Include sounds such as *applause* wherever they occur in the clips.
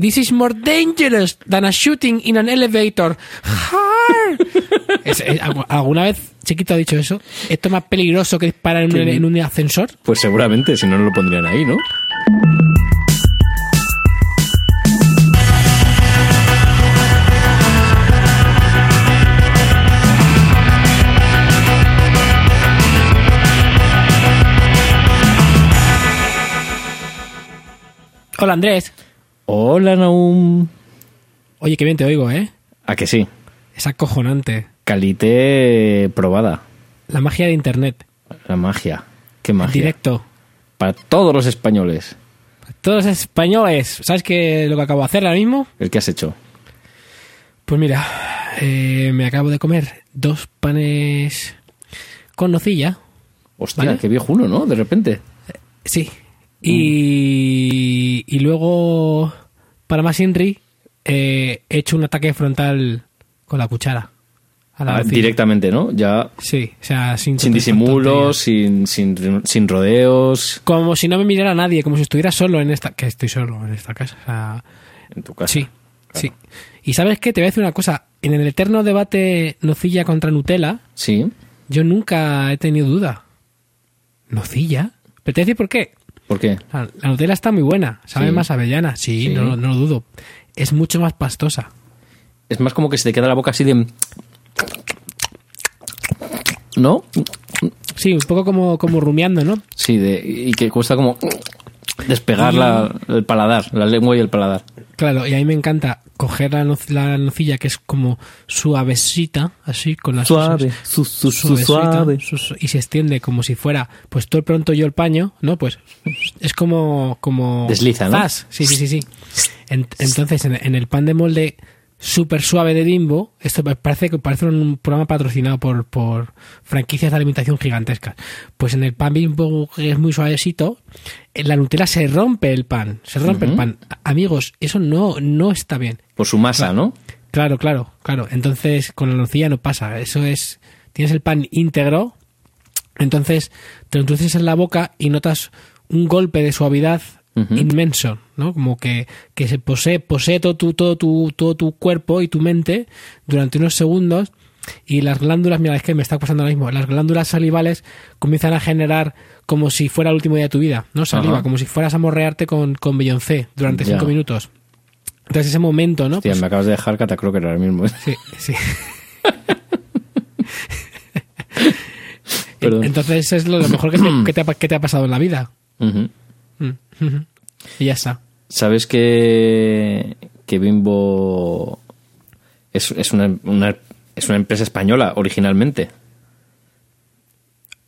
This is more dangerous than a shooting in an elevator. *laughs* Es- es- ¿Alguna vez Chiquito ha dicho eso? ¿Esto es más peligroso que disparar en un, Que- en un ascensor? Pues seguramente, si no, no lo pondrían ahí, ¿no? Hola Andrés. Hola, Naum. Oye, qué bien te oigo, ¿eh? ¿A que sí? Es acojonante. Calité probada. La magia de Internet. La magia. Qué magia. Directo. Para todos los españoles. Todos los españoles. ¿Sabes qué lo que acabo de hacer ahora mismo? ¿El que has hecho? Pues mira, eh, me acabo de comer dos panes con nocilla. Hostia, Vale. qué viejuno, ¿no? De repente. Sí. Y, y luego, para más Inri, eh, he hecho un ataque frontal con la cuchara. A la Ah, directamente, ¿no? Ya Sí, o sea, sin, disimulos, sin, sin, sin rodeos. Como si no me mirara nadie, como si estuviera solo en esta... Que estoy solo en esta casa. O sea, En tu casa. sí, sí. Y ¿sabes qué? Te voy a decir una cosa. En el eterno debate nocilla contra Nutella, Sí. yo nunca he tenido duda. ¿Nocilla? Pero te voy a decir por qué. ¿Por qué? La, la Nutella está muy buena, sabe Sí. más avellana, sí, Sí. No, no lo dudo. Es mucho más pastosa. Es más como que se te queda la boca así de... ¿No? Sí, un poco como, como rumiando, ¿no? Sí, de, y que cuesta como despegar la- el paladar, la lengua y el paladar. Claro, y a mí me encanta coger la, noc- la nocilla que es como suavecita, así, con las Suave, su- su- suavecita, suave. su- su- y se extiende como si fuera, pues todo el pronto yo el paño, ¿no? Pues es como... como Desliza, ¿no? zas. Sí, sí, sí, sí. En- entonces, en, en el pan de molde súper suave de Bimbo, esto parece que parece un programa patrocinado por, por franquicias de alimentación gigantescas. Pues en el pan Bimbo, que es muy suavecito, en la Nutella se rompe el pan, se rompe el pan. Amigos, eso no, no está bien. Por su masa, ¿no? Claro, claro, claro. Entonces con la nocilla no pasa. Eso es. Tienes el pan íntegro, entonces te lo introduces en la boca y notas un golpe de suavidad Inmenso, ¿no? Como que, que se posee, posee todo tu, todo, tu, todo tu cuerpo y tu mente durante unos segundos y las glándulas, mira, es que me está pasando ahora mismo, las glándulas salivales comienzan a generar como si fuera el último día de tu vida, ¿no? Saliva, Ajá. como si fueras a morrearte con, con Beyoncé durante Ya. cinco minutos. Entonces ese momento, ¿no? Hostia, Pues- me acabas de dejar catacroker ahora mismo. ¿eh? *laughs* Sí, sí. Entonces es lo, lo mejor que te, que te ha, que te ha pasado en la vida. Ujú. Y ya está. ¿Sabes que, que Bimbo es, es, una, una- es una empresa española originalmente?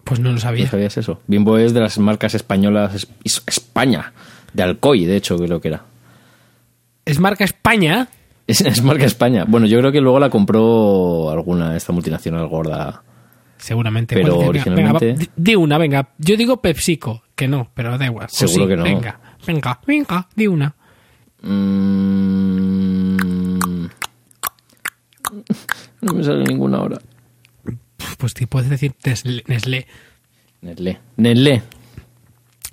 Pues no lo ¿No sabía. sabías eso? Bimbo es de las marcas españolas es- es- España, de Alcoy, de hecho, creo que era. Es marca España. Es, es marca España. Bueno, yo creo que luego la compró alguna, esta multinacional gorda. Seguramente. Pero venga, originalmente- venga, di una, venga. Yo digo PepsiCo, que no, pero da igual. O Seguro sí, que no. Venga, venga, venga, di una. Mm, no me sale ninguna ahora. Pues te puedes decir Nestlé. Nestlé. Nestlé.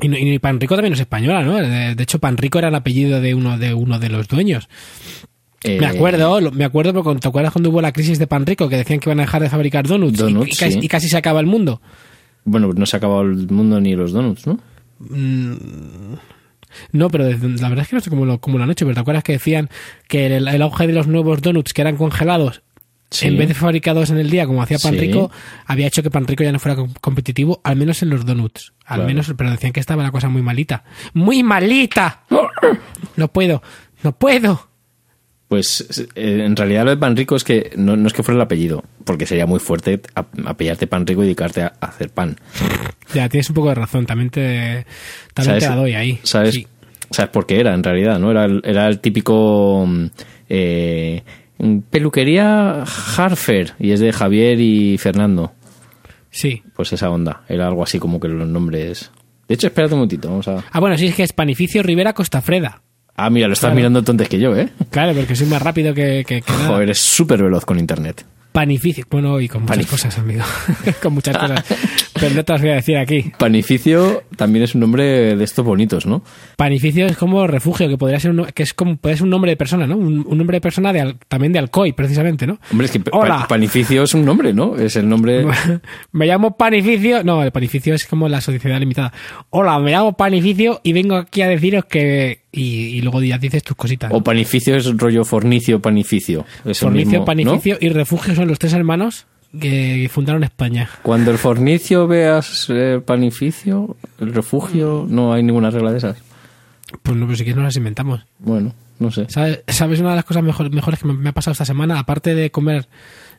Y, y Pan Rico también es española, ¿no? De, de hecho, Pan Rico era el apellido de uno de, uno de los dueños. Eh, Me acuerdo, lo- me acuerdo porque te acuerdas cuando hubo la crisis de pan rico que decían que iban a dejar de fabricar donuts, y- Donuts, y, casi, sí. y casi se acaba el mundo. Bueno, no se ha acabado el mundo ni los donuts, ¿no? No, pero la verdad es que no sé cómo lo, cómo lo han hecho, pero te acuerdas que decían que el, el auge de los nuevos donuts que eran congelados Sí. en vez de fabricados en el día como hacía pan Sí. rico, había hecho que pan rico ya no fuera com- competitivo, al menos en los donuts. Al Claro. menos, pero decían que estaba la cosa muy malita. ¡Muy malita! No puedo, no puedo. Pues eh, en realidad lo de pan rico es que no, no es que fuera el apellido, porque sería muy fuerte ap- apellidarte pan rico y dedicarte a, a hacer pan. *laughs* Ya, tienes un poco de razón, también te, también la doy ahí. ¿Sabes? Sí. ¿Sabes por qué era en realidad? ¿no? Era, el- era el típico mm, eh, peluquería Harfer y es de Javier y Fernando. sí. Pues esa onda. Era algo así como que los nombres. De hecho, espérate un momentito. Vamos a. Ah, bueno, sí, es que es Panificio Rivera Costafreda. Ah, mira, lo estás Claro. mirando antes que yo, ¿eh? Claro, porque soy más rápido que, que, que nada. Joder, es súper veloz con internet. Panificio. Bueno, y con muchas Panif- cosas, amigo. *laughs* con muchas cosas. *laughs* pero no te las voy a decir aquí. Panificio también es un nombre de estos bonitos, ¿no? Panificio es como refugio, que podría ser un, que es como puede ser un nombre de persona, ¿no? Un, un nombre de persona de también de Alcoy, precisamente, ¿no? Hombre, es que pa- Hola. Panificio es un nombre, ¿no? Es el nombre... *laughs* me llamo Panificio. No, el Panificio es como la sociedad limitada. Hola, me llamo Panificio y vengo aquí a deciros que. Y, y luego ya dices tus cositas. ¿no? O panificio es rollo fornicio, panificio. Es Fornicio, mismo, ¿no? Panificio y Refugio son los tres hermanos que fundaron España. Cuando el fornicio veas el panificio, el refugio, no hay ninguna regla de esas. Pues no, pues si quieres nos las inventamos. Bueno, no sé. ¿Sabes, sabes una de las cosas mejor- mejores que me, me ha pasado esta semana? Aparte de comer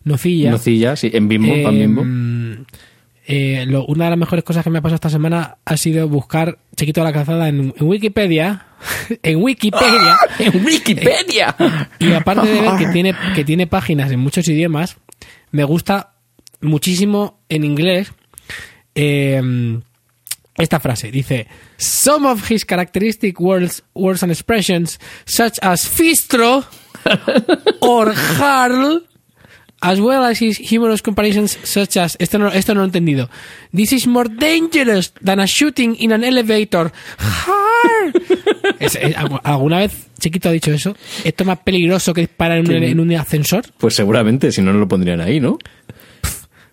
nocilla. Nocilla, sí, en bimbo, eh, pan bimbo. eh, lo- una de las mejores cosas que me ha pasado esta semana ha sido buscar Chiquito de la Calzada en, en Wikipedia. *laughs* en Wikipedia. *laughs* ¡En Wikipedia! Y aparte de ver que *laughs* tiene, que tiene páginas en muchos idiomas, me gusta muchísimo en inglés eh, esta frase. Dice, Some of his characteristic words, words and expressions, such as fistro or *laughs* harl, as well as his humorous comparisons such as... Esto no, esto no lo he entendido. This is more dangerous than a shooting in an elevator. *laughs* Es- es- ¿Alguna vez Chiquito ha dicho eso? ¿Esto es más peligroso que disparar en un, en un ascensor? Pues seguramente, si no, no lo pondrían ahí, ¿no?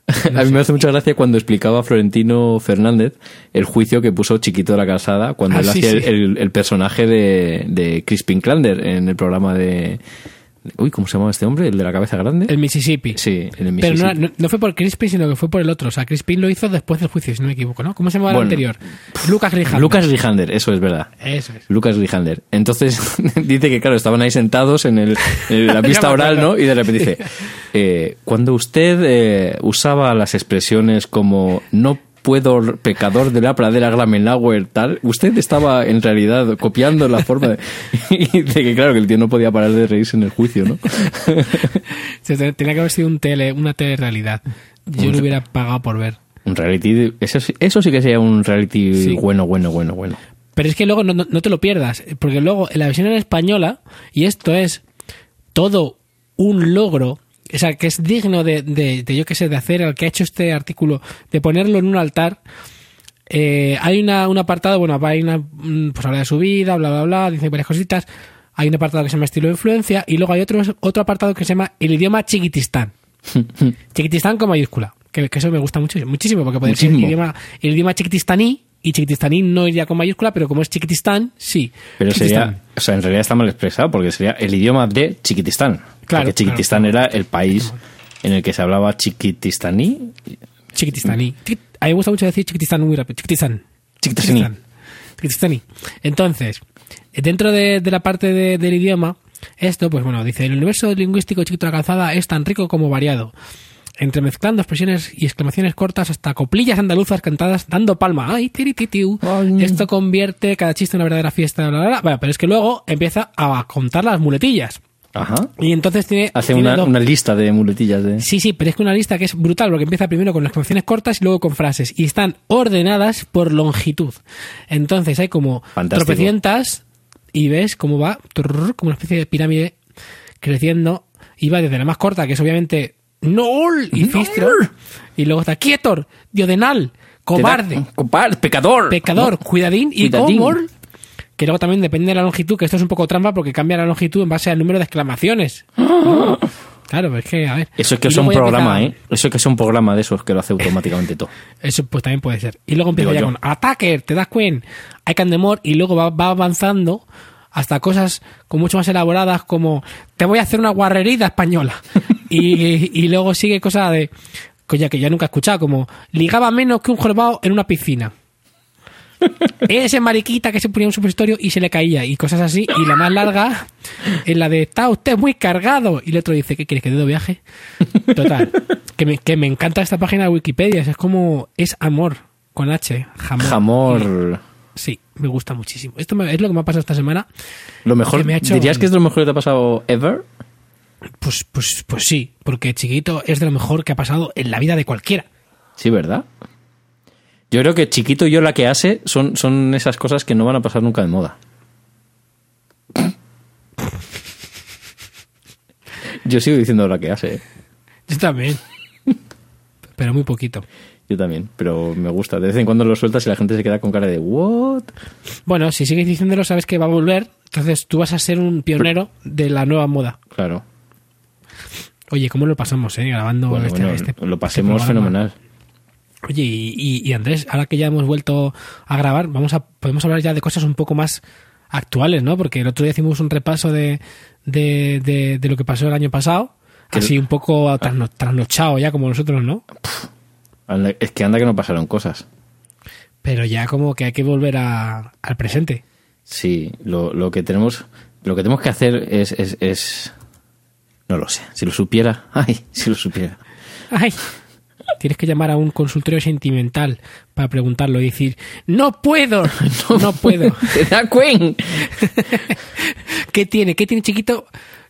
*laughs* A mí me hace mucha gracia cuando explicaba a Florentino Fernández el juicio que puso Chiquito de la Calzada cuando Ah, él sí, hacía el- sí. el, el personaje de, de Crispin Klander en el programa de... Uy, ¿cómo se llamaba este hombre? ¿El de la cabeza grande? El Mississippi. Sí, el Pero no, Mississippi. no- no fue por Crispin, sino que fue por el otro. O sea, Crispin lo hizo después del juicio, si no me equivoco, ¿no? ¿Cómo se llamaba Bueno. el anterior? Lucas Grijalva. Lucas Grijander, eso es verdad. Eso es. Lucas Grijander. Entonces *laughs* dice que, claro, estaban ahí sentados en, el, en la *laughs* pista oral. ¿no? Y de repente dice, *laughs* eh, cuando usted eh, usaba las expresiones como no puedo, pecador de la pradera Glamenauer, tal, usted estaba en realidad copiando la forma de... *laughs* Y dice que, claro, que el tío no podía parar de reírse en el juicio, ¿no? *laughs* Tenía que haber sido un tele, una telerrealidad. Yo lo hubiera pagado por ver. Un reality, eso, sí- eso sí que sería un reality Sí. bueno, bueno, bueno, bueno. Pero es que luego no, no- no te lo pierdas, porque luego en la versión en española, y esto es todo un logro, o sea, que es digno de, de, de, yo qué sé, de hacer el que ha hecho este artículo, de ponerlo en un altar. eh, hay una, un apartado, bueno, hay una, mm, pues habla de su vida, bla, bla, bla, dice varias cositas. Hay un apartado que se llama estilo de influencia, y luego hay otro, otro apartado que se llama el idioma chiquitistán. *laughs* Chiquitistán con mayúscula. Que, que eso me gusta mucho, muchísimo, porque puede ser el idioma, el idioma chiquitistaní, y chiquitistaní no iría con mayúscula, pero como es chiquitistán, sí. Pero Chiquitistán. sería, o sea, en realidad está mal expresado porque sería el idioma de Chiquitistán. Claro, porque Chiquitistán era el país en el que se hablaba chiquitistaní. Chiquitistaní. Chiquit- A mí me gusta mucho decir chiquitistán muy rápido. Chiquitistán. Chiquitistaní. Chiquitistaní. Entonces, dentro de, de la parte de- del idioma, esto, pues bueno, dice, el universo lingüístico Chiquito de la Calzada es tan rico como variado. Entremezclando expresiones y exclamaciones cortas hasta coplillas andaluzas cantadas dando palma. ¡Ay, tirititiu! Ay. Esto convierte cada chiste en una verdadera fiesta. Bla, bla, bla. Bueno, pero es que luego empieza a contar las muletillas. Ajá. Y entonces tiene... Hace tiene una, lista de muletillas de... Sí, sí, pero es que una lista que es brutal porque empieza primero con las exclamaciones cortas y luego con frases y están ordenadas por longitud. Entonces hay como Fantástico. tropecientas y ves cómo va como una especie de pirámide creciendo y va desde la más corta, que es obviamente Nol y Fistro, y luego está Quietor, Diodenal, Cobarde, Cobarde, pecador. Pecador, Cuidadín y Cuidadín. Comor. Que luego también depende de la longitud, que esto es un poco trampa porque cambia la longitud en base al número de exclamaciones. *gasps* Claro, es que, a ver. Eso es que es un programa, empieza- ¿eh? Eso es que es un programa de esos que lo hace *laughs* automáticamente todo. Eso pues también puede ser. Y luego empieza Digo ya yo. con Attacker, te das cuenta, I can demore, y luego va, va avanzando hasta cosas con mucho más elaboradas como te voy a hacer una guarrerida española. *laughs* y, y luego sigue cosas de coña que yo nunca he escuchado, como ligaba menos que un jorobado en una piscina. *laughs* Ese mariquita que se ponía un supositorio y se le caía y cosas así. Y la más larga es la de está usted muy cargado. Y el otro dice, ¿qué quieres que te viaje? Total. Que me, que me encanta esta página de Wikipedia. Es como, es amor con H. Jamón. Jamor. Sí, me gusta muchísimo. Esto me- es lo que me ha pasado esta semana. Lo mejor, Que me ha hecho- ¿dirías que es lo mejor que te ha pasado ever? Pues, pues, pues sí, porque chiquito es de lo mejor que ha pasado en la vida de cualquiera. Sí, ¿verdad? Yo creo que chiquito y yo la que hace son, son esas cosas que no van a pasar nunca de moda. Yo sigo diciendo la que hace. ¿eh? Yo también. Pero muy poquito. Yo también, pero me gusta. De vez en cuando lo sueltas y la gente se queda con cara de ¿what? Bueno, si sigues diciéndolo, sabes que va a volver. Entonces tú vas a ser un pionero de la nueva moda. Claro. Oye, ¿cómo lo pasamos, eh? Grabando Bueno, este, bueno, este- lo este pasemos fenomenal. Oye, y, y- y Andrés, ahora que ya hemos vuelto a grabar, vamos a podemos hablar ya de cosas un poco más actuales, ¿no? Porque el otro día hicimos un repaso de, de, de- de lo que pasó el año pasado, Que- así un poco trasno- trasnochado ya como nosotros, ¿no? Es que anda que no pasaron cosas. Pero ya como que hay que volver a- al presente. Sí, lo, lo que tenemos lo que tenemos que hacer es, es, es- no lo sé. Si lo supiera, *laughs* ay, si lo supiera. Ay, tienes que llamar a un consultorio sentimental para preguntarlo y decir, no puedo, *laughs* no, puedo. *laughs* ¡Te da cuen! ¿Qué tiene? ¿Qué tiene chiquito?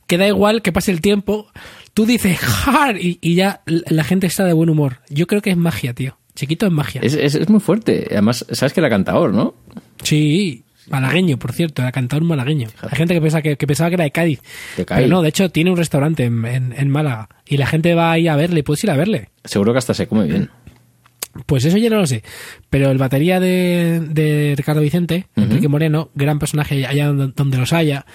Que da igual que pase el tiempo. Tú dices, jar, y, y ya la gente está de buen humor. Yo creo que es magia, tío. Chiquito es magia. Es, es, es muy fuerte. Además, sabes que era cantador, ¿no? Sí, malagueño, por cierto, era cantador malagueño. Hay gente que, piensa que, que pensaba que era de Cádiz. De Cádiz. Pero no, de hecho tiene un restaurante en, en- en Málaga. Y la gente va ahí a verle, puedes ir a verle. Seguro que hasta se come bien. Pues eso ya no lo sé. Pero el batería de, de Ricardo Vicente, Enrique Moreno, gran personaje allá donde, los haya.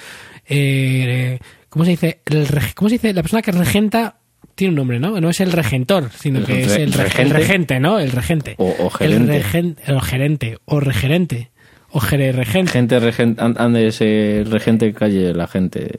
Eh, ¿Cómo se dice? El ¿Cómo se dice? La persona que regenta tiene un nombre, ¿no? No es el regentor, sino El que es el, reg- regente. el regente, ¿no? El regente. O- o El gerente. regente, o gerente, o regerente, o jere regente. Gente regente, ande ese regente calle la gente.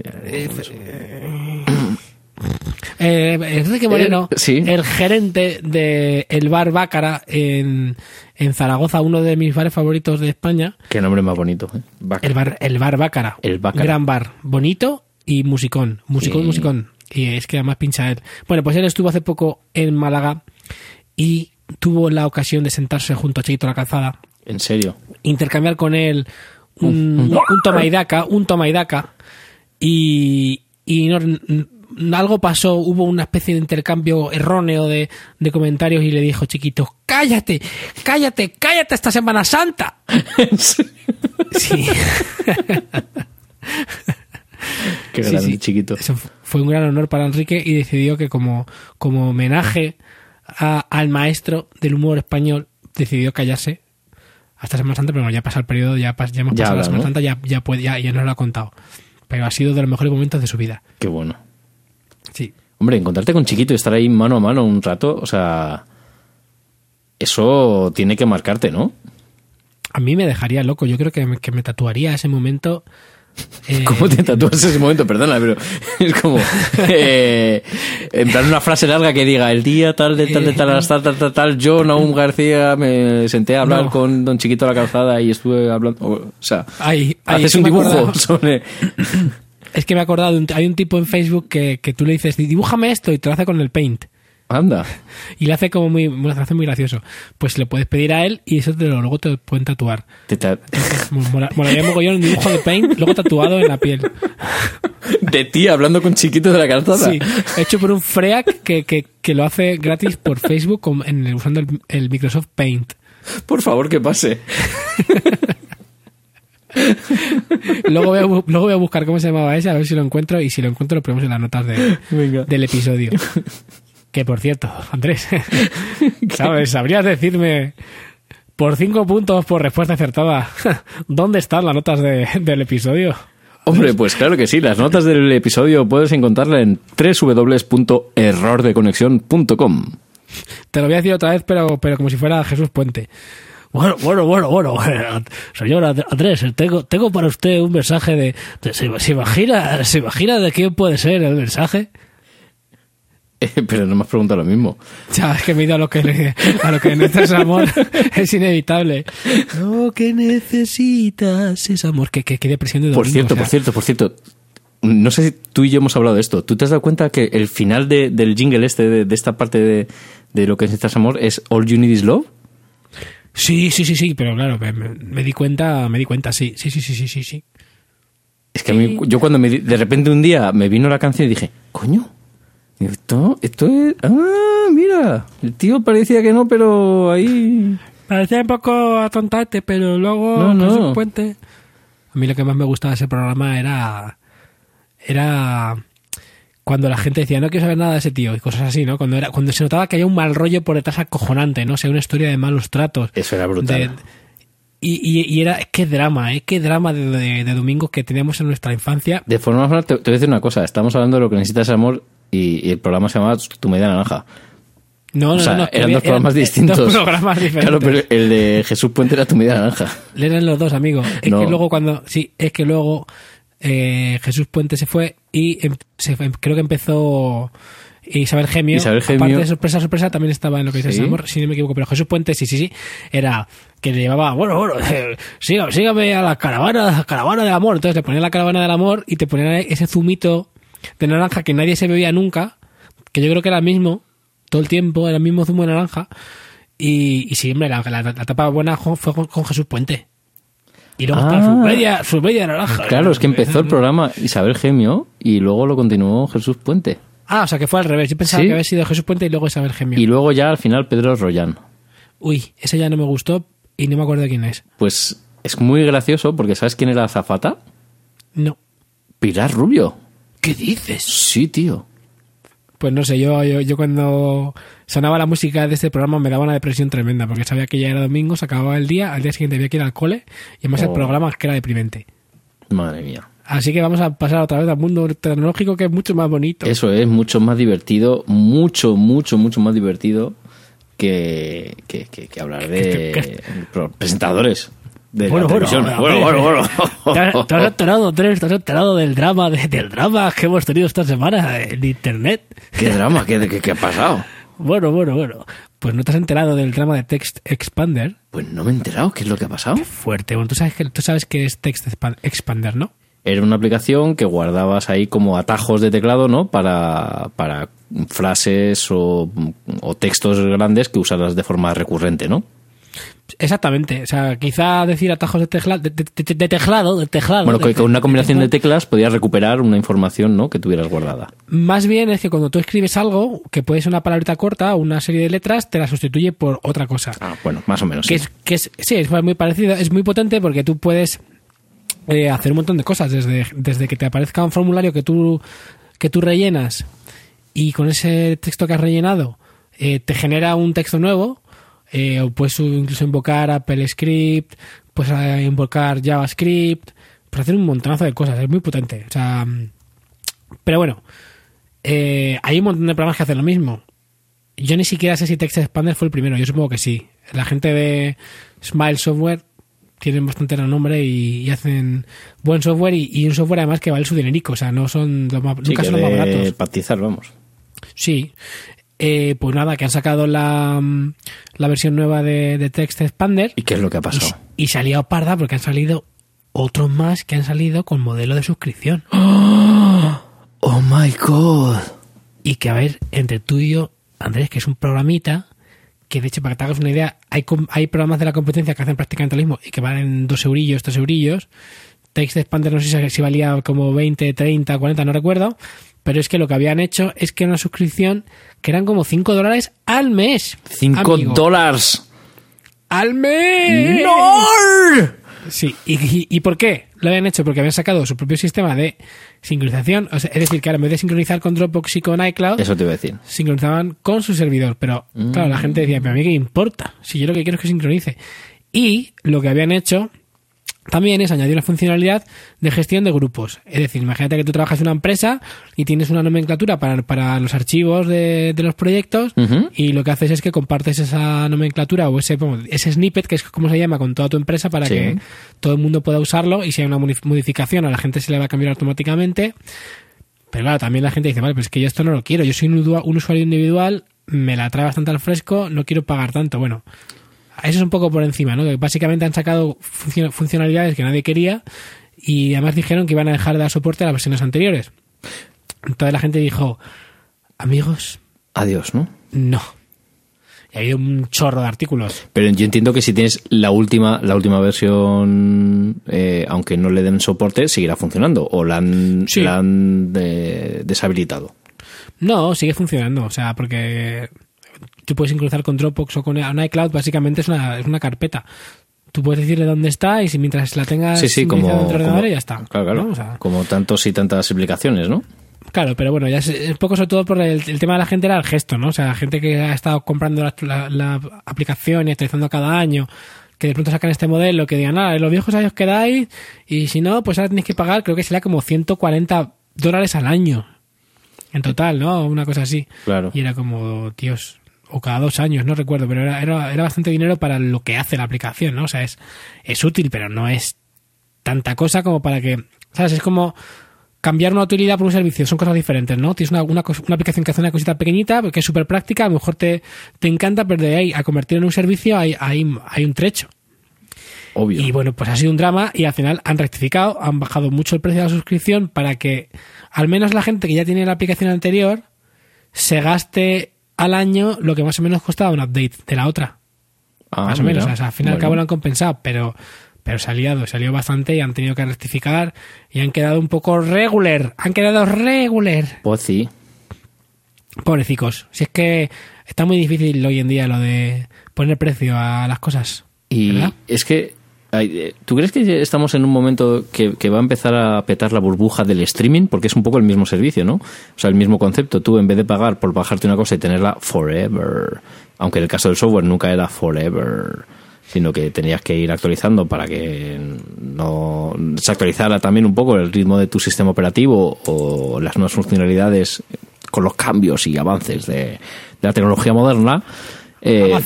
Eh, Enrique Moreno, Eh, sí. el gerente de el bar Bácara en, en Zaragoza, uno de mis bares favoritos de España. Qué nombre más bonito. ¿eh? El bar, el bar Bácara. El Bácara. Gran bar. Bonito y musicón. Musicón, Sí. musicón. Y es que además pincha él. Bueno, pues él estuvo hace poco en Málaga y tuvo la ocasión de sentarse junto a Chiquito La Calzada, En serio. intercambiar con él un, un toma y daca, un toma y daca, y, y no- algo pasó, hubo una especie de intercambio erróneo de, de comentarios y le dijo Chiquito, cállate, cállate, cállate esta Semana Santa. *laughs* Sí. Qué grande, sí. chiquito. Eso fu- fue un gran honor para Enrique y decidió que como, como homenaje a- al maestro del humor español, decidió callarse hasta Semana Santa, pero bueno, ya pasa el periodo, ya, pas- ya hemos Ya pasado la Semana ¿no? Santa, ya, ya, puede, ya, ya nos lo ha contado. Pero ha sido de los mejores momentos de su vida. Qué bueno. Sí. Hombre, encontrarte con chiquito y estar ahí mano a mano un rato, o sea. Eso tiene que marcarte, ¿no? A mí me dejaría loco, yo creo que me, que me tatuaría ese momento. Eh, ¿Cómo te tatúas ese momento? Perdona, pero *laughs* es como. eh, en plan, una frase larga que diga: el día tal, de tal, de tal, a las tal, tal, tal, tal, yo, Naum García, me senté a hablar No. con Don Chiquito la calzada y estuve hablando. O sea, Ay, ay, haces un dibujo acordado. *laughs* sobre. Es que me he acordado, hay un tipo en Facebook que, que tú le dices, dibújame esto y te lo hace con el paint. Anda. Y le hace como muy, lo hace muy gracioso. Pues le puedes pedir a él y eso te lo, luego te lo pueden tatuar. Te ta- Mola- Molaría mogollón un dibujo de paint, luego tatuado en la piel. De ti hablando con chiquito de la calzada. Sí, hecho por un freak que, que, que lo hace gratis por Facebook con- en el- usando el, el Microsoft Paint. Por favor, que pase. Luego voy, a, luego voy a buscar cómo se llamaba ese, a ver si lo encuentro y si lo encuentro lo ponemos en las notas de- del episodio. Que por cierto, *laughs* Andrés, *laughs* ¿sabes? ¿Sabrías decirme por cinco puntos por respuesta acertada *laughs* dónde están las notas de- del episodio? Hombre, pues claro que sí. Las notas del episodio puedes encontrarla en www.errordeconexión.com. Te lo voy a decir otra vez, pero, pero como si fuera Jesús Puente. Bueno, bueno, bueno, bueno. Señor And- Andrés, tengo, tengo para usted un mensaje de... de- ¿se, se imagina, ¿Se imagina de quién puede ser el mensaje? *laughs* Pero no me has preguntado lo mismo. Ya, es que me he ido a lo que, a lo que necesitas amor. *laughs* es inevitable. Lo que necesitas es amor. Qué, qué, qué depresión de domingo. Por cierto, o sea, por cierto, por cierto. No sé si tú y yo hemos hablado de esto. ¿Tú te has dado cuenta que el final de- del jingle este, de, de esta parte de, de lo que necesitas amor, es All You Need Is Love? Sí, sí, sí, sí, pero claro, me, di cuenta, me di cuenta, sí, sí, sí, sí, sí, sí, sí. Es que a mí, yo cuando me, de repente un día me vino la canción y dije, coño, esto, esto es... Ah, mira, el tío parecía que no, pero ahí... Parecía un poco atontarte, pero luego No, no. Jesús Puente. A mí lo que más me gustaba de ese programa era era cuando la gente decía no quiero saber nada de ese tío y cosas así, ¿no? Cuando era cuando se notaba que había un mal rollo por detrás acojonante, ¿no? O sea, una historia de malos tratos. Eso era brutal. De- y, y, y era, qué drama, ¿eh? Qué drama de, de, de domingos que teníamos en nuestra infancia. De forma te, te voy a decir una cosa. Estamos hablando de lo que necesitas amor y, y el programa se llamaba Tu media naranja. No, o no, sea, no, eran dos programas distintos. Dos *laughs* programas diferentes. *laughs* Claro, pero el de Jesús Puente era Tu media naranja. Eran los dos, amigo. Es No. que luego cuando... Sí, es que luego eh, Jesús Puente se fue y em- se creo que empezó Isabel Gemio. Isabel Gemio. Aparte de sorpresa, sorpresa, también estaba en lo que dices, Sí. amor, si no me equivoco. Pero Jesús Puente, sí, sí, sí, era que le llevaba, bueno, bueno, *laughs* eh, siga- sígame a la caravana, caravana del amor. Entonces le ponían la caravana del amor y te ponían ese zumito de naranja que nadie se bebía nunca, que yo creo que era el mismo, todo el tiempo, era el mismo zumo de naranja. Y, y sí, hombre, la, la, la etapa buena fue con, con Jesús Puente. Y luego Ah. está su media, su media naranja. Claro, es que empezó el *laughs* programa Isabel Gemio y luego lo continuó Jesús Puente. Ah, o sea que fue al revés. Yo pensaba Sí. que había sido Jesús Puente y luego Isabel Gemio. Y luego ya al final Pedro Rollán. Uy, ese ya no me gustó y no me acuerdo quién es. Pues es muy gracioso porque ¿sabes quién era Zafata? No. Pilar Rubio. ¿Qué dices? Sí, tío. Pues no sé, yo, yo, yo cuando sonaba la música de este programa me daba una depresión tremenda porque sabía que ya era domingo, se acababa el día, al día siguiente había que ir al cole y además el Oh. programa que era deprimente. Madre mía. Así que vamos a pasar otra vez al mundo tecnológico que es mucho más bonito. Eso es mucho más divertido, mucho, mucho, mucho más divertido que, que, que- que hablar de presentadores de Bueno, la bueno, televisión. Bueno, bueno, ¿Te has, bueno. te has enterado, Andrés? ¿Te has enterado del drama, de- del drama que hemos tenido esta semana en internet? ¿Qué drama? ¿Qué, qué, qué ha pasado? Bueno, bueno, bueno. Pues no te has enterado del drama de Text Expander. Pues no me he enterado. ¿Qué es lo que ha pasado? Fuerte. Bueno, tú sabes que tú sabes que es Text Expan- Expander, ¿no? Era una aplicación que guardabas ahí como atajos de teclado, ¿no? Para, para frases o, o textos grandes que usarás de forma recurrente, ¿no? Exactamente. O sea, quizá decir atajos de, tecla- de, de- de- teclado, de teclado. Bueno, que con una combinación de teclas podías recuperar una información, ¿no? Que tuvieras guardada. Más bien es que cuando tú escribes algo, que puede ser una palabrita corta o una serie de letras, te la sustituye por otra cosa. Ah, bueno, más o menos. que sí. es, que es, sí, es muy parecido, es muy potente porque tú puedes eh, hacer un montón de cosas, desde, desde que te aparezca un formulario que tú, que tú rellenas y con ese texto que has rellenado eh, te genera un texto nuevo, eh, o puedes incluso invocar Apple Script, puedes eh, invocar JavaScript, puedes hacer un montonazo de cosas, es muy potente. O sea, mm, pero bueno, eh, hay un montón de programas que hacen lo mismo. Yo ni siquiera sé si Text Expander fue el primero, yo supongo que sí. La gente de Smile Software tienen bastante renombre y, y hacen buen software y, y un software además que vale su dinerico, o sea, no son los más, Sí, nunca son los más de baratos. patizar, vamos. Sí. Eh, pues nada, que han sacado la, mm, la versión nueva de, de Text Expander ¿Y qué es lo que ha y, pasado? y se ha liado parda porque han salido otros más que han salido con modelo de suscripción. *gasps* Oh my god. Y que, a ver, entre tú y yo, Andrés, que es un programita, que de hecho, para que te hagas una idea, hay, hay programas de la competencia que hacen prácticamente lo mismo y que valen dos eurillos, tres eurillos. Text Expander no sé si- si valía como 20, 30, 40, no recuerdo. Pero es que lo que habían hecho es que una suscripción que eran como 5 dólares al mes. 5 amigo. dólares. ¡Al mes! ¡No! Sí, ¿Y, y, y por qué? Lo habían hecho porque habían sacado su propio sistema de sincronización. O sea, es decir, que ahora en vez de sincronizar con Dropbox y con iCloud, Eso te iba a decir. sincronizaban con su servidor. Pero, claro, la gente decía, pero a mí qué importa, si yo lo que quiero es que sincronice. Y lo que habían hecho también es añadir una funcionalidad de gestión de grupos. Es decir, imagínate que tú trabajas en una empresa y tienes una nomenclatura para, para los archivos de, de los proyectos y lo que haces es que compartes esa nomenclatura o ese, ese snippet, que es como se llama, con toda tu empresa para Sí. que todo el mundo pueda usarlo y si hay una modif- modificación a la gente se le va a cambiar automáticamente. Pero claro, también la gente dice, vale, pues es que yo esto no lo quiero, yo soy un, un usuario individual, me la trae bastante al fresco, no quiero pagar tanto. Bueno, eso es un poco por encima, ¿no? Que básicamente han sacado funcio- funcionalidades que nadie quería y además dijeron que iban a dejar de dar soporte a las versiones anteriores. Entonces la gente dijo, amigos, Adiós, ¿no? no. Y ha habido un chorro de artículos. Pero yo entiendo que si tienes la última, la última versión, eh, aunque no le den soporte, seguirá funcionando. O la han, Sí. la han eh, deshabilitado. No, sigue funcionando, o sea, porque tú puedes sincronizar con Dropbox o con iCloud, básicamente es una, es una carpeta. Tú puedes decirle dónde está y si mientras la tengas Sí, sí, como, dentro del ordenador ya está. claro, claro, ¿no? O sea, como tantos y tantas aplicaciones, ¿no? Claro, pero bueno, ya es, poco sobre todo por el, el tema de la gente era el gesto, ¿no? O sea, la gente que ha estado comprando la, la- la aplicación y actualizando cada año, que de pronto sacan este modelo, que digan, ah, los viejos años quedáis, y si no, pues ahora tenéis que pagar, creo que sería como 140 dólares al año. En total, ¿no? Una cosa así. Claro. Y era como, Dios, o cada dos años, no recuerdo, pero era, era, era bastante dinero para lo que hace la aplicación, ¿no? O sea, es, es útil, pero no es tanta cosa como para que, ¿sabes? Es como cambiar una utilidad por un servicio, son cosas diferentes, ¿no? Tienes una, una, aplicación que hace una cosita pequeñita, que es súper práctica, a lo mejor te, te encanta, pero de ahí a convertir en un servicio hay, hay, hay un trecho. Obvio. Y bueno, pues ha sido un drama y al final han rectificado, han bajado mucho el precio de la suscripción para que al menos la gente que ya tiene la aplicación anterior se gaste al año lo que más o menos costaba un update de la otra. Ah, más o menos. mira. O sea, al fin y al cabo lo han compensado, pero, pero se ha liado, salió bastante y han tenido que rectificar y han quedado un poco regular. Han quedado regular. Pues sí. Pobrecicos. Si es que está muy difícil hoy en día lo de poner precio a las cosas. Y ¿Verdad? es que, ¿tú crees que estamos en un momento que, que va a empezar a petar la burbuja del streaming? Porque es un poco el mismo servicio, ¿no? O sea, el mismo concepto. Tú, en vez de pagar por bajarte una cosa y tenerla forever, aunque en el caso del software nunca era forever, sino que tenías que ir actualizando para que no se actualizara también un poco el ritmo de tu sistema operativo o las nuevas funcionalidades con los cambios y avances de, de la tecnología moderna. Eh.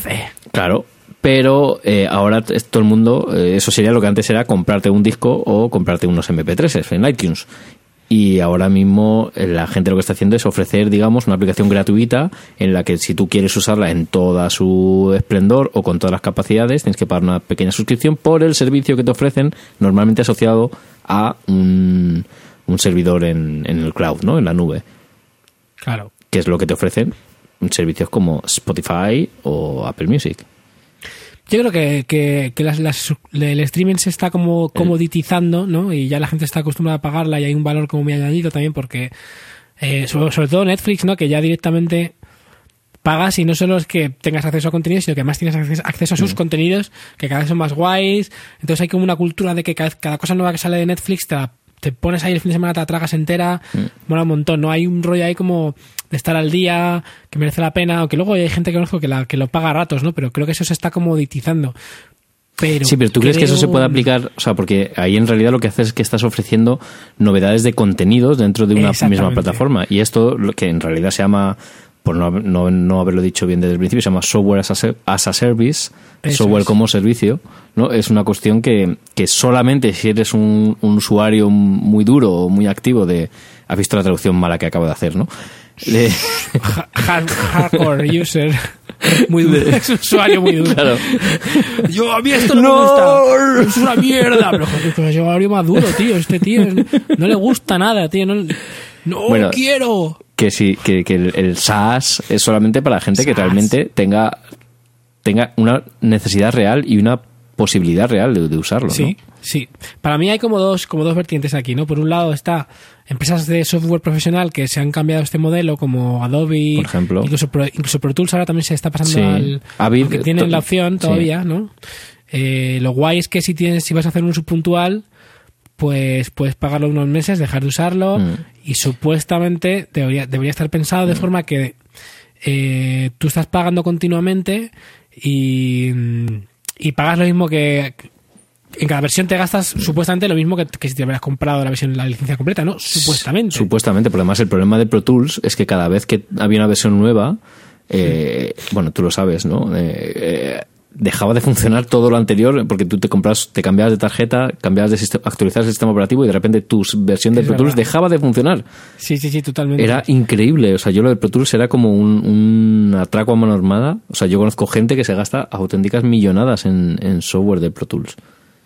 Claro, pero eh, ahora todo el mundo, eh, eso sería lo que antes era comprarte un disco o comprarte unos MP3 en iTunes. Y ahora mismo eh, la gente lo que está haciendo es ofrecer, digamos, una aplicación gratuita en la que si tú quieres usarla en toda su esplendor o con todas las capacidades, tienes que pagar una pequeña suscripción por el servicio que te ofrecen, normalmente asociado a un, un servidor en, en el cloud, ¿no? En la nube Claro. que es lo que te ofrecen servicios como Spotify o Apple Music. Yo creo que, que, que las- las- el streaming se está como comoditizando, ¿no? Y ya la gente está acostumbrada a pagarla y hay un valor como muy añadido también porque, eh, sobre, sobre todo Netflix, ¿no? Que ya directamente pagas y no solo es que tengas acceso a contenidos, sino que además tienes acceso, a sus contenidos que cada vez son más guays. Entonces hay como una cultura de que cada, cada cosa nueva que sale de Netflix te, la- te pones ahí el fin de semana, te la tragas entera, mola un montón, ¿no? Hay un rollo ahí como de estar al día, que merece la pena, aunque luego hay gente que conozco que, la, que lo paga a ratos, ¿no? Pero creo que eso se está comoditizando. Pero sí, pero ¿tú crees que eso se puede aplicar? O sea, porque ahí en realidad lo que haces es que estás ofreciendo novedades de contenidos dentro de una misma plataforma. Y esto, lo que en realidad se llama, por no, no, no haberlo dicho bien desde el principio, se llama software as a, ser- as a service, Eso software es. como servicio, ¿no? Es una cuestión que, que solamente si eres un, un usuario muy duro o muy activo de... Has visto la traducción mala que acabo de hacer, ¿no? De- hardcore *laughs* user. Muy duro. Es un usuario muy duro. Claro. Yo, a mí esto no, me gusta. Es una mierda. Pero joder, pero es un usuario más duro, tío. Este tío no le gusta nada, tío. No, no Bueno, quiero. que sí, que, que el, el SaaS es solamente para gente que realmente tenga, tenga una necesidad real y una posibilidad real de, de usarlo. Sí, sí. Para mí hay como dos, como dos vertientes aquí, ¿no? Por un lado está empresas de software profesional que se han cambiado este modelo, como Adobe, Por ejemplo. incluso Pro, incluso Pro Tools ahora también se está pasando Sí. al. Avid, aunque tienen la opción sí. todavía, ¿no? Eh, lo guay es que si tienes, si vas a hacer un uso puntual, pues puedes pagarlo unos meses, dejar de usarlo Mm. y supuestamente debería, debería estar pensado de forma que eh, tú estás pagando continuamente y, y pagas lo mismo que en cada versión te gastas supuestamente lo mismo que, que si te hubieras comprado la versión la licencia completa, ¿no? Supuestamente. Supuestamente, pero además el problema de Pro Tools es que cada vez que había una versión nueva, eh, bueno, tú lo sabes, ¿no? Eh, eh, dejaba de funcionar todo lo anterior porque tú te compras, te cambiabas de tarjeta, cambiabas de sistema, actualizabas el sistema operativo y de repente tu versión de Pro Tools dejaba de funcionar. sí, sí, sí, totalmente. Era increíble. O sea, yo lo de Pro Tools era como un, un atraco a mano armada. O sea, yo conozco gente que se gasta auténticas millonadas en, en software de Pro Tools.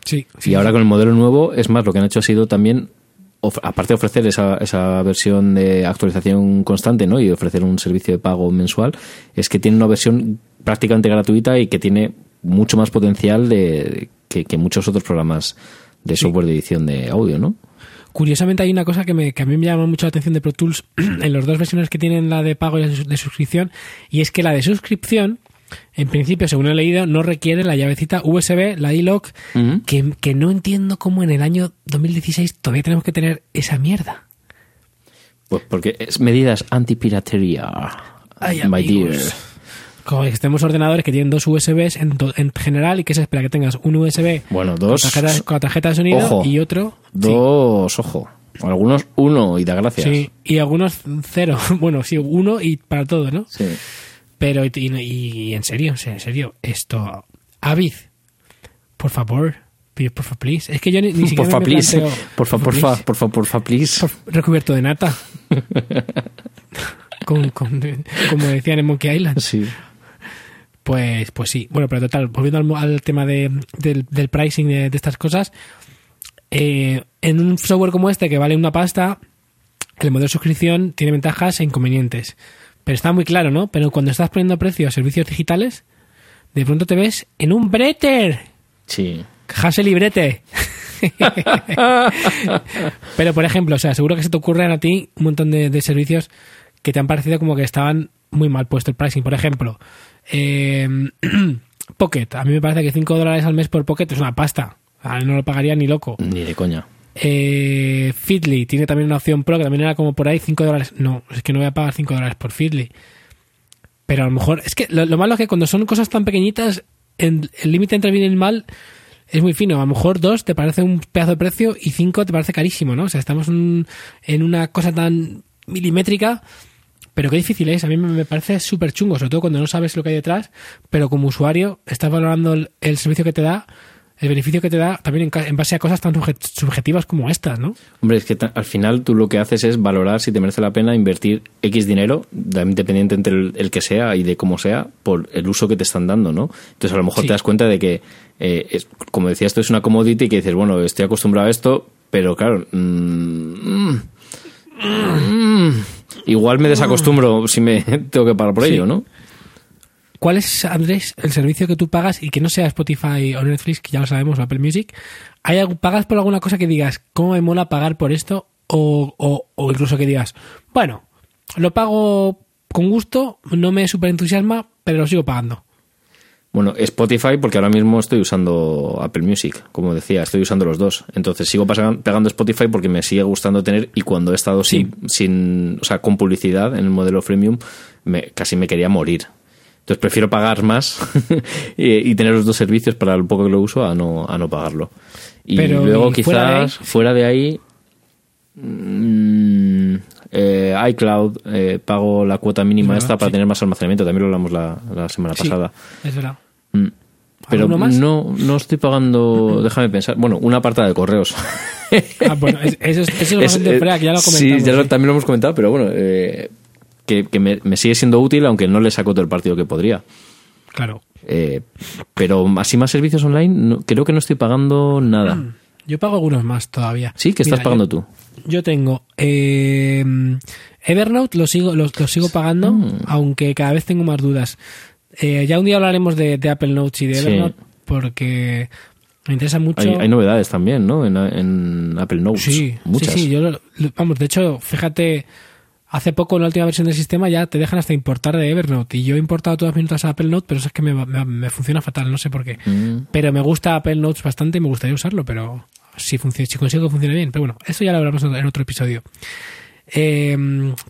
sí, sí, y ahora con el modelo nuevo, es más, lo que han hecho ha sido también, aparte de ofrecer esa, esa versión de actualización constante ¿no? y ofrecer un servicio de pago mensual, es que tiene una versión prácticamente gratuita y que tiene mucho más potencial de, que, que muchos otros programas de software de edición de audio, ¿no? Curiosamente hay una cosa que, me, que a mí me llama mucho la atención de Pro Tools *clears throat* en las dos versiones que tienen la de pago y la de suscripción y es que la de suscripción en principio según he leído no requiere la llavecita USB, la iLock Ujú. que, que no entiendo cómo en el año 2016 todavía tenemos que tener esa mierda. Pues porque es medidas antipiratería. Ay, my amigos. dear. Como que tenemos ordenadores que tienen dos USBs en, to- en general y que se espera que tengas un USB Bueno, con dos. tarjeta, con la tarjeta de sonido Ojo. y otro. sí. Dos, ojo. Algunos uno y da gracias. Sí, y algunos cero. *laughs* Bueno, sí, uno y para todo, ¿no? Sí. Pero, y, y- y en serio, en serio, esto. Avid, por favor, por favor, please. Es que yo ni, ni *laughs* siquiera Porfa, me please. planteo- Porfa, please. porfa, porfa, porfa, please. Por- recubierto de nata. *laughs* Con- con- como decían en Monkey Island. Sí. Pues, pues sí. Bueno, pero total, volviendo al, al tema de, del, del pricing de, de estas cosas, eh, en un software como este que vale una pasta, el modelo de suscripción tiene ventajas e inconvenientes. Pero está muy claro, ¿no? Pero cuando estás poniendo precio a servicios digitales, de pronto te ves en un bretter. Sí. Hassel y brete. *laughs* Pero, por ejemplo, o sea, seguro que se te ocurren a ti un montón de, de servicios que te han parecido como que estaban muy mal puesto el pricing. Por ejemplo, eh, *clears throat* Pocket. A mí me parece que 5 dólares al mes por Pocket es una pasta. No lo pagaría ni loco. Ni de coña. Eh, tiene también una opción pro que también era como por ahí 5 dólares. No, es que no voy a pagar 5 dólares por Feedly. Pero a lo mejor, es que lo, lo malo es que cuando son cosas tan pequeñitas, el límite entre bien y mal es muy fino. A lo mejor 2 te parece un pedazo de precio y 5 te parece carísimo, ¿no? O sea, estamos en, en una cosa tan milimétrica, pero qué difícil es. A mí me parece súper chungo, sobre todo cuando no sabes lo que hay detrás, pero como usuario estás valorando el servicio que te da, el beneficio que te da, también en, en base a cosas tan subje- subjetivas como estas, ¿no? Hombre, es que al final tú lo que haces es valorar si te merece la pena invertir X dinero, independiente entre el, el que sea y de cómo sea, por el uso que te están dando, ¿no? Entonces a lo mejor Sí. te das cuenta de que, eh, es- como decía, esto es una commodity que dices, bueno, estoy acostumbrado a esto, pero claro, mm, mm, mm, igual me desacostumbro si me *laughs* tengo que pagar por Sí. ello, ¿no? ¿Cuál es, Andrés, el servicio que tú pagas y que no sea Spotify o Netflix, que ya lo sabemos, o Apple Music? ¿Hay ¿Pagas por alguna cosa que digas, cómo me mola pagar por esto? O, o, o incluso que digas, bueno, lo pago con gusto, no me super entusiasma, pero lo sigo pagando. Bueno, Spotify porque ahora mismo estoy usando Apple Music, como decía, estoy usando los dos. Entonces sigo pegando Spotify porque me sigue gustando tener y cuando he estado sin, sin, o sea, con publicidad en el modelo freemium, me, casi me quería morir. Entonces prefiero pagar más *laughs* y, y tener los dos servicios para lo poco que lo uso a no, a no pagarlo. Y Pero, luego ¿y fuera de ahí? quizás fuera de ahí, mm, eh, iCloud, eh, pago la cuota mínima Es verdad, esta para sí. tener más almacenamiento, también lo hablamos la, la semana Sí, pasada. es verdad. Mm. Pero no, no estoy pagando, *laughs* déjame pensar, bueno, una aparta de correos. Ah, bueno, es- eso es, eso es *laughs* Es, bastante eh, frea, que ya lo comentamos. Sí, ya lo- sí. también lo hemos comentado, pero bueno, eh, que, que me, me sigue siendo útil, aunque no le saco todo el partido que podría. Claro. Eh, pero así más servicios online, no- creo que no estoy pagando nada. Yo pago algunos más todavía. Sí, que estás Mira, pagando yo- tú. Yo tengo eh, Evernote, lo sigo, lo, lo sigo pagando, Mm. aunque cada vez tengo más dudas. Eh, ya un día hablaremos de, de Apple Notes y de Sí. Evernote porque me interesa mucho. Hay, hay novedades también, ¿no? En, en Apple Notes. sí, muchas. sí, sí, yo lo- lo- vamos, de hecho, fíjate, hace poco en la última versión del sistema ya te dejan hasta importar de Evernote y yo he importado todas mis notas a Apple Note, pero eso es que me, va- me- me funciona fatal, no sé por qué. Mm. Pero me gusta Apple Notes bastante y me gustaría usarlo, pero si, funciona, si consigo que funcione bien. Pero bueno, eso ya lo hablamos en otro episodio. Eh,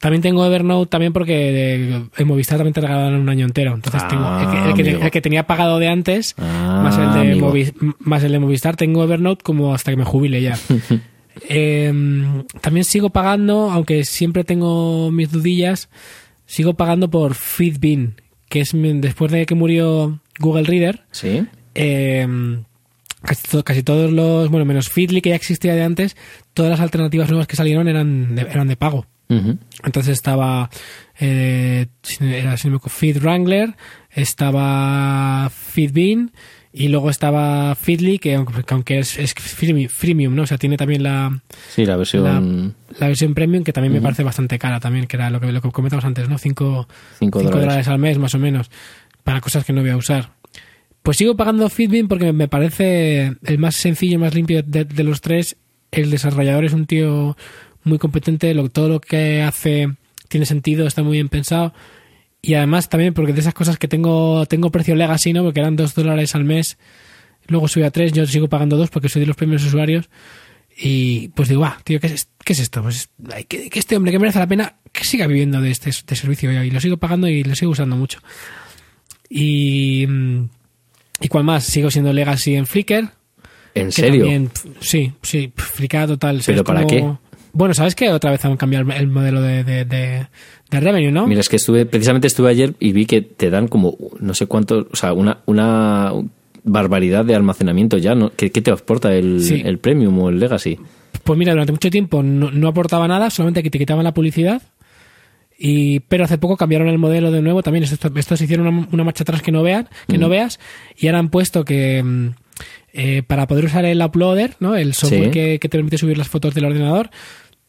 también tengo Evernote también porque en Movistar también te regalaron un año entero. Entonces Ah, tengo el que, el que- el que tenía pagado de antes, Ah, más, el de. Movi- más el de Movistar, tengo Evernote como hasta que me jubile ya. *laughs* Eh, también sigo pagando, aunque siempre tengo mis dudillas, sigo pagando por Feedbin, que es después de que murió Google Reader. Sí. Eh, casi, casi todos los, bueno, menos Feedly que ya existía de antes, todas las alternativas nuevas que salieron eran de, eran de pago. Entonces estaba, eh, era Wrangler, estaba Feedbin y luego estaba Feedly, que aunque, que aunque es, es freemi- freemium, ¿no? O sea, tiene también la, Sí, la versión la versión premium que también me parece bastante cara también, que era lo que, lo que comentamos antes, ¿no? 5 5 5 dólares. dólares al mes más o menos para cosas que no voy a usar. Pues sigo pagando Fitbin porque me parece el más sencillo y más limpio de, de los tres. El desarrollador es un tío muy competente, lo, todo lo que hace tiene sentido, está muy bien pensado. Y además también porque de esas cosas que tengo tengo precio legacy, ¿no? Porque eran 2 dólares al mes, luego subí a 3, yo sigo pagando 2 porque soy de los primeros usuarios. Y pues digo, ah, tío, ¿qué es, qué es esto? Pues que, que este hombre que merece la pena que siga viviendo de este, de servicio y lo sigo pagando y lo sigo usando mucho. Y, mm, y cuál más, sigo siendo Legacy en Flickr. ¿En serio? también, sí, sí, fricada total. ¿Pero para qué? Bueno, ¿sabes que otra vez han cambiado el modelo de, de, de, de revenue, no? Mira, es que estuve, precisamente estuve ayer y vi que te dan como no sé cuánto, o sea, una, una barbaridad de almacenamiento ya, ¿no? ¿Qué, qué te aporta el, Sí. el Premium o el Legacy? Pues mira, durante mucho tiempo no, no aportaba nada, solamente que te quitaban la publicidad. Y, pero hace poco cambiaron el modelo de nuevo también. Estos, estos hicieron una, una marcha atrás que no vean, que no veas, y ahora han puesto que mm, eh, para poder usar el uploader, ¿no? El software Sí. que, que te permite subir las fotos del ordenador.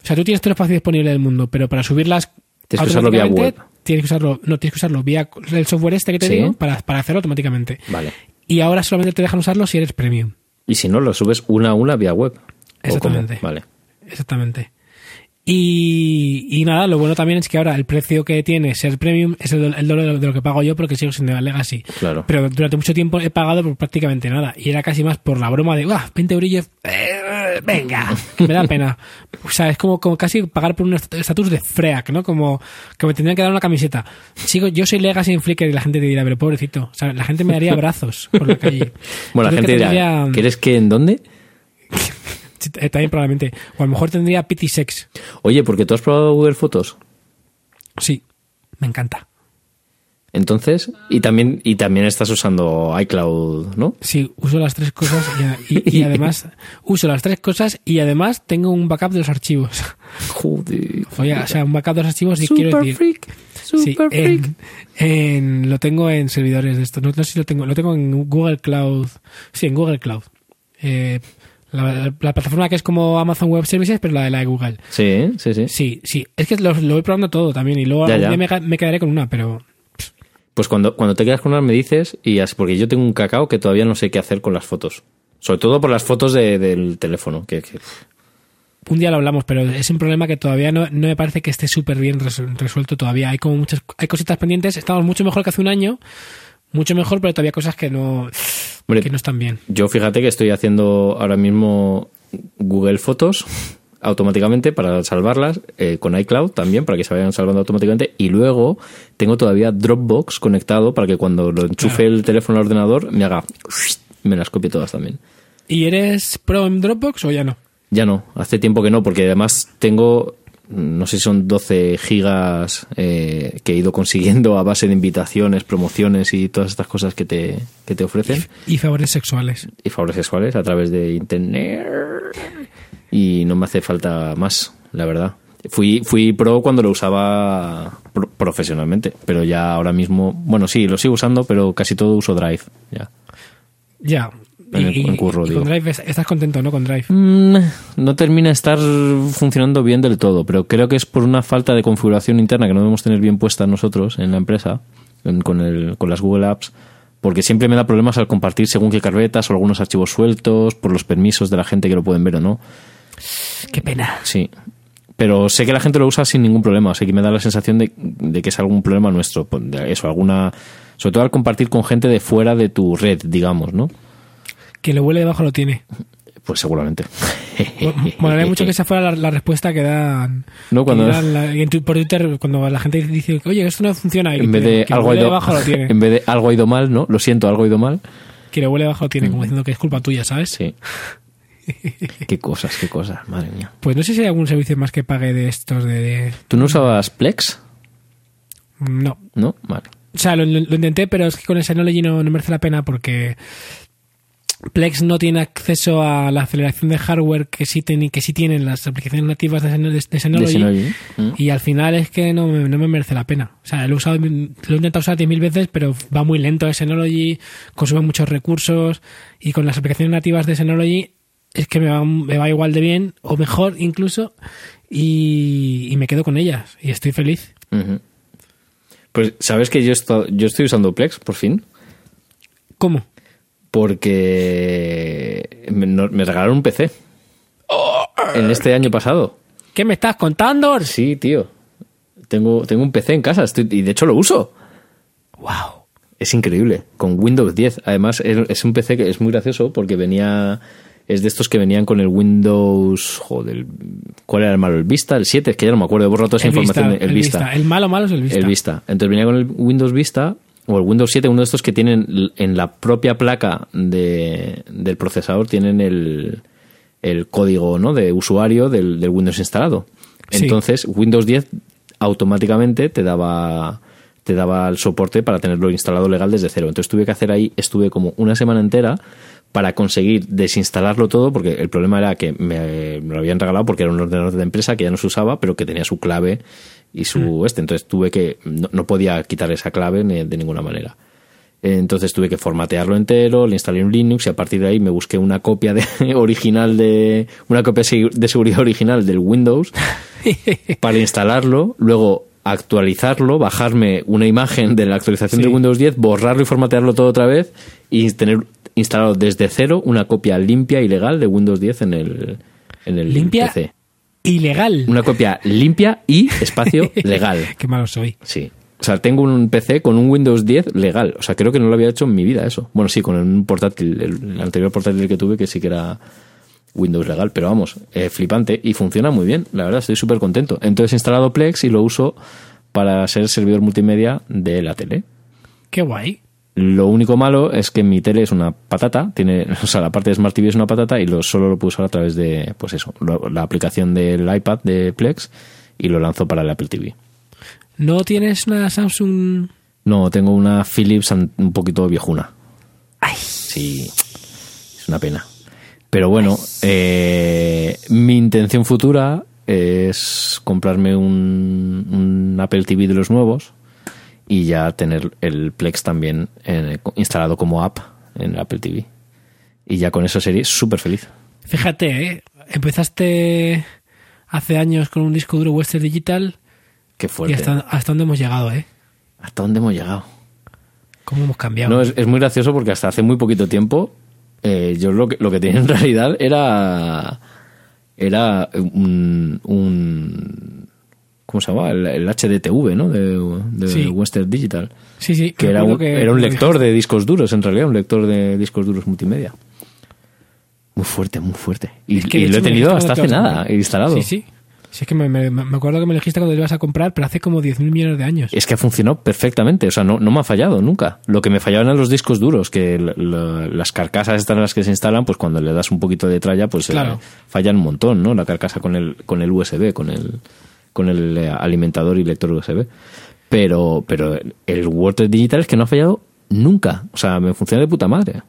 O sea, tú tienes todo el espacio disponible del mundo, pero para subirlas Tienes que usarlo vía web. Tienes que usarlo, no tienes que usarlo vía el software este que te Sí. digo para, para hacerlo automáticamente. Vale. Y ahora solamente te dejan usarlo si eres premium. Y si no, lo subes una a una vía web. Exactamente. Vale. Exactamente. Y, y nada, lo bueno también es que ahora el precio que tiene ser premium es el, el doble de lo- de lo que pago yo porque sigo siendo Legacy. Claro. Pero durante mucho tiempo he pagado por prácticamente nada. Y era casi más por la broma de, ¡ah! 20 eurillos. eh, venga, me da pena. O sea, es como, como casi pagar por un est- estatus de freak, ¿no? Como que me tendrían que dar una camiseta. Sigo, yo soy Legacy en Flickr y la gente te dirá, pero pobrecito. O sea, la gente me daría abrazos por la calle. Bueno, la gente dirá, tendría- ¿quieres que en dónde? Eh, También probablemente. O a lo mejor tendría Pity Sex. Oye, porque tú has probado Google Fotos. Sí, me encanta. Entonces, y también, y también estás usando iCloud, ¿no? Sí, uso las tres cosas y, y- y *laughs* además uso las tres cosas y además tengo un backup de los archivos. *laughs* Joder. Oye, o sea, un backup de los archivos y Super quiero decir. freak. Sí, Super freak. en, en- lo tengo en servidores de esto. No, no sé si lo tengo. Lo tengo en Google Cloud. Sí, en Google Cloud. Eh, la, la- la plataforma que es como Amazon Web Services, pero la de la de Google. Sí, sí, sí. Sí, sí. Es que lo, lo voy probando todo también y luego Ya, ya. me quedaré con una, pero Pues cuando, cuando te quedas con unas me dices, y así, porque yo tengo un cacao que todavía no sé qué hacer con las fotos. Sobre todo por las fotos de- del teléfono. Que, que- un día lo hablamos, pero es un problema que todavía no, no me parece que esté súper bien resu- resuelto todavía. Hay como muchas, hay cositas pendientes. Estamos mucho mejor que hace un año, mucho mejor, pero todavía cosas que no, Hombre, que no están bien. Yo fíjate que estoy haciendo ahora mismo Google Fotos automáticamente para salvarlas, eh, con iCloud también, para que se vayan salvando automáticamente, y luego tengo todavía Dropbox conectado para que cuando lo enchufe el teléfono al ordenador me haga... me las copie todas también. ¿Y eres pro en Dropbox o ya no? Ya no, hace tiempo que no, porque además tengo, no sé si son 12 gigas eh, que he ido consiguiendo a base de invitaciones, promociones y todas estas cosas que te, que te ofrecen. Y favores sexuales. y favores sexuales a través de internet y no me hace falta más, la verdad. Fui, fui pro cuando lo usaba pro- profesionalmente, pero ya ahora mismo, bueno, sí, lo sigo usando, pero casi todo uso Drive. Ya. Ya. En el- en curro, y digo. con Drive es- estás contento, ¿no? Con Drive. Mm, no termina de estar funcionando bien del todo, pero creo que es por una falta de configuración interna que no debemos tener bien puesta nosotros en la empresa, en- con, el, con las Google Apps, porque siempre me da problemas al compartir según qué carpetas o algunos archivos sueltos, por los permisos de la gente que lo pueden ver o no. Qué pena. Sí. Pero sé que la gente lo usa sin ningún problema. O sea, que me da la sensación de, de que es algún problema nuestro. pues, de Eso, alguna. Sobre todo al compartir con gente de fuera de tu red, digamos, ¿no? Que lo huele debajo lo tiene. Pues seguramente. Molaría mucho que *laughs* esa fuera la, la respuesta que dan, No, cuando- que dan la- en tu- por Twitter cuando la gente dice, oye, esto no funciona. En vez de que algo ha ido, debajo lo tiene. *laughs* en vez de algo ha ido mal, ¿no? Lo siento, algo ha ido mal. Que lo huele debajo lo tiene, como diciendo que es culpa tuya, ¿sabes? Sí. *laughs* qué cosas, qué cosas, madre mía. Pues no sé si hay algún servicio más que pague de estos de... ¿Tú no usabas Plex? No. ¿No? Vale. O sea, lo, lo- lo intenté, pero es que con el Synology no, no merece la pena porque Plex no tiene acceso a la aceleración de hardware que sí, ten- que sí tienen las aplicaciones nativas de, de De Synology. Mm. Y al final es que no, me- no me merece la pena. O sea, lo he, usado, lo he intentado usar 10.000 veces, pero va muy lento Synology, consume muchos recursos y con las aplicaciones nativas de Synology es que me va, me va igual de bien o mejor incluso y, y me quedo con ellas y estoy feliz. Pues, ¿sabes que yo, yo estoy usando Plex, por fin? ¿Cómo? Porque me, no- me regalaron un PC. En este año pasado. ¿Qué me estás contando? Sí, tío. Tengo, tengo un PC en casa estoy- y de hecho lo uso. ¡Wow! Es increíble. Con Windows 10. Además, es, es un PC que es muy gracioso porque venía es de estos que venían con el Windows. Joder, ¿cuál era el malo? ¿El Vista? ¿El 7? Es que ya no me acuerdo, he borrado toda esa El información. Vista, de- el, Vista. El malo malo es el Vista. El Vista. Entonces venía con el Windows Vista o el Windows 7, uno de estos que tienen en la propia placa de, del procesador, tienen el, el código ¿no? de usuario del, del Windows instalado. Sí. Entonces Windows 10 automáticamente te daba te daba el soporte para tenerlo instalado legal desde cero. Entonces tuve que hacer ahí, estuve como una semana entera para conseguir desinstalarlo todo, porque el problema era que me, me lo habían regalado porque era un ordenador de empresa que ya no se usaba, pero que tenía su clave y su este. Entonces tuve que, no, no podía quitar esa clave de ninguna manera. Entonces tuve que formatearlo entero, le instalé un Linux y a partir de ahí me busqué una copia de, *laughs* original de una copia de seguridad original del Windows *laughs* para instalarlo, luego actualizarlo, bajarme una imagen de la actualización Sí. de Windows 10, borrarlo y formatearlo todo otra vez y tener instalado desde cero una copia limpia y legal de Windows 10 en el, en el Limpia PC. Ilegal. Una copia limpia y espacio *laughs* legal. Qué malo soy. Sí. O sea, tengo un PC con un Windows 10 legal. O sea, creo que no lo había hecho en mi vida eso. Bueno, sí, con un portátil, el, anterior portátil que tuve, que sí que era Windows legal, pero vamos, eh, flipante y funciona muy bien. La verdad, estoy súper contento. Entonces he instalado Plex y lo uso para ser servidor multimedia de la tele. Qué guay. Lo único malo es que mi tele es una patata, tiene, *laughs* o sea, la parte de Smart TV es una patata y lo, solo lo puedo usar a través de, pues eso, lo- la aplicación del iPad de Plex y lo lanzo para el Apple TV. ¿No tienes una Samsung? No, tengo una Philips un poquito viejuna. Ay. Sí, es una pena. Pero bueno, eh, mi intención futura es comprarme un, un Apple TV de los nuevos y ya tener el Plex también eh, instalado como app en Apple TV. Y ya con eso sería súper feliz. Fíjate, ¿eh? empezaste hace años con un disco duro Western Digital Qué y fuerte. hasta, hasta dónde hemos llegado, ¿eh? ¿Hasta dónde hemos llegado? ¿Cómo hemos cambiado? No, es, es muy gracioso porque hasta hace muy poquito tiempo eh, yo lo que, lo que tenía en *laughs* realidad era era un, un ¿cómo se llama? El, el HDTV, ¿no? De, de Sí. Western Digital. sí, sí. Que era un, que- era un que lector de discos duros, en realidad, un lector de discos duros multimedia. Muy fuerte, muy fuerte. Y, Es que, y de lo he tenido hasta hace nada, instalado. Sí, sí. Sí, es que me, me- me acuerdo que me dijiste cuando lo ibas a comprar, pero hace como 10.000 millones de años. Es que ha funcionado perfectamente, o sea, no, no me ha fallado nunca. Lo que me fallaban eran los discos duros, que las carcasas estas en las que se instalan, pues cuando le das un poquito de tralla, pues eh, Claro. fallan un montón, ¿no? La carcasa con el, con el USB, con el, con el eh, alimentador y lector USB. Pero, pero el Word Digital es que no ha fallado nunca. O sea, me funciona de puta madre.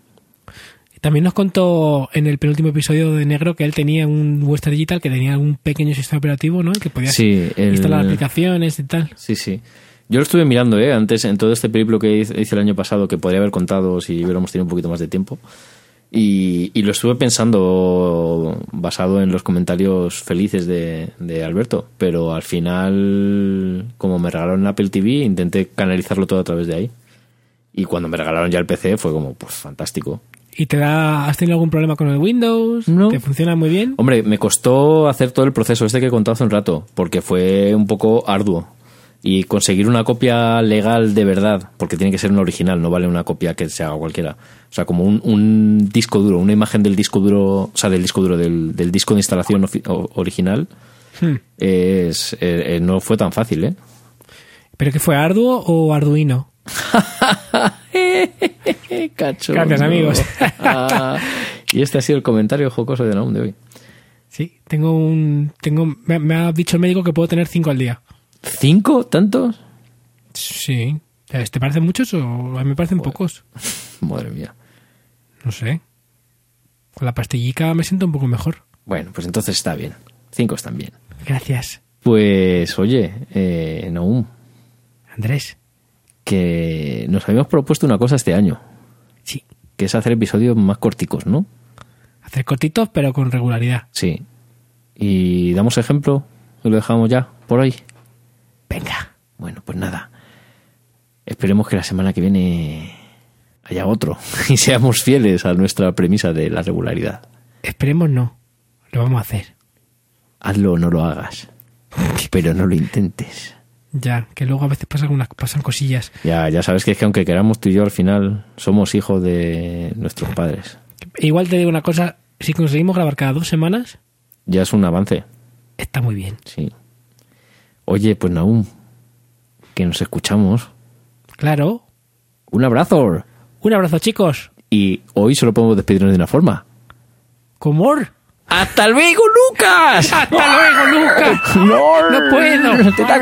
También nos contó en el penúltimo episodio de Negro que él tenía un Western Digital que tenía un pequeño sistema operativo, ¿no? Que podía Sí, el- instalar aplicaciones y tal. Sí, sí. Yo lo estuve mirando, ¿eh? Antes, en todo este periplo que hice el año pasado, que podría haber contado si hubiéramos tenido un poquito más de tiempo. Y, y lo estuve pensando basado en los comentarios felices de, de Alberto. Pero al final, como me regalaron Apple TV, intenté canalizarlo todo a través de ahí. Y cuando me regalaron ya el PC fue como, pues fantástico. ¿Y te da, has tenido algún problema con el Windows? No. ¿Te funciona muy bien? Hombre, me costó hacer todo el proceso este que he contado hace un rato, porque fue un poco arduo. Y conseguir una copia legal de verdad, porque tiene que ser una original, no vale una copia que se haga cualquiera. O sea, como un, un disco duro, una imagen del disco duro, o sea, del disco duro, del, del disco de instalación original, Hmm. es, eh, eh, no fue tan fácil, ¿eh? ¿Pero qué fue, Arduo o Arduino? *laughs* Cacho. Gracias, amigos. y este ha sido el comentario jocoso de Naum de hoy. Sí, tengo un... tengo me, me ha dicho el médico que puedo tener cinco al día. ¿Cinco? ¿Tantos? Sí. ¿Te parecen muchos o a mí me parecen pocos? *laughs* Madre mía. No sé. Con la pastillica me siento un poco mejor. Bueno, pues entonces está bien. Cinco están bien. Gracias, Pues oye, eh, Naum, Andrés. que nos habíamos propuesto una cosa este año, Sí. que es hacer episodios más corticos, ¿no? Hacer cortitos pero con regularidad. Sí. Y damos ejemplo y lo dejamos ya por hoy. Venga. Bueno, pues nada. Esperemos que la semana que viene haya otro *laughs* y seamos fieles a nuestra premisa de la regularidad. Esperemos no. Lo vamos a hacer. Hazlo o no lo hagas, *laughs* pero no lo intentes. Ya, que luego a veces pasan, algunas, pasan cosillas. Ya, ya sabes que es que aunque queramos tú y yo al final somos hijos de nuestros padres. Igual te digo una cosa, si conseguimos grabar cada dos semanas, Ya es un avance, está muy bien. sí. Oye, pues Naum, que nos escuchamos. Claro. Un abrazo. Un abrazo, chicos. Y hoy solo podemos despedirnos de una forma. Comor. ¡Hasta luego, Lucas! *laughs* Hasta luego, Lucas. No, No puedo. Te da.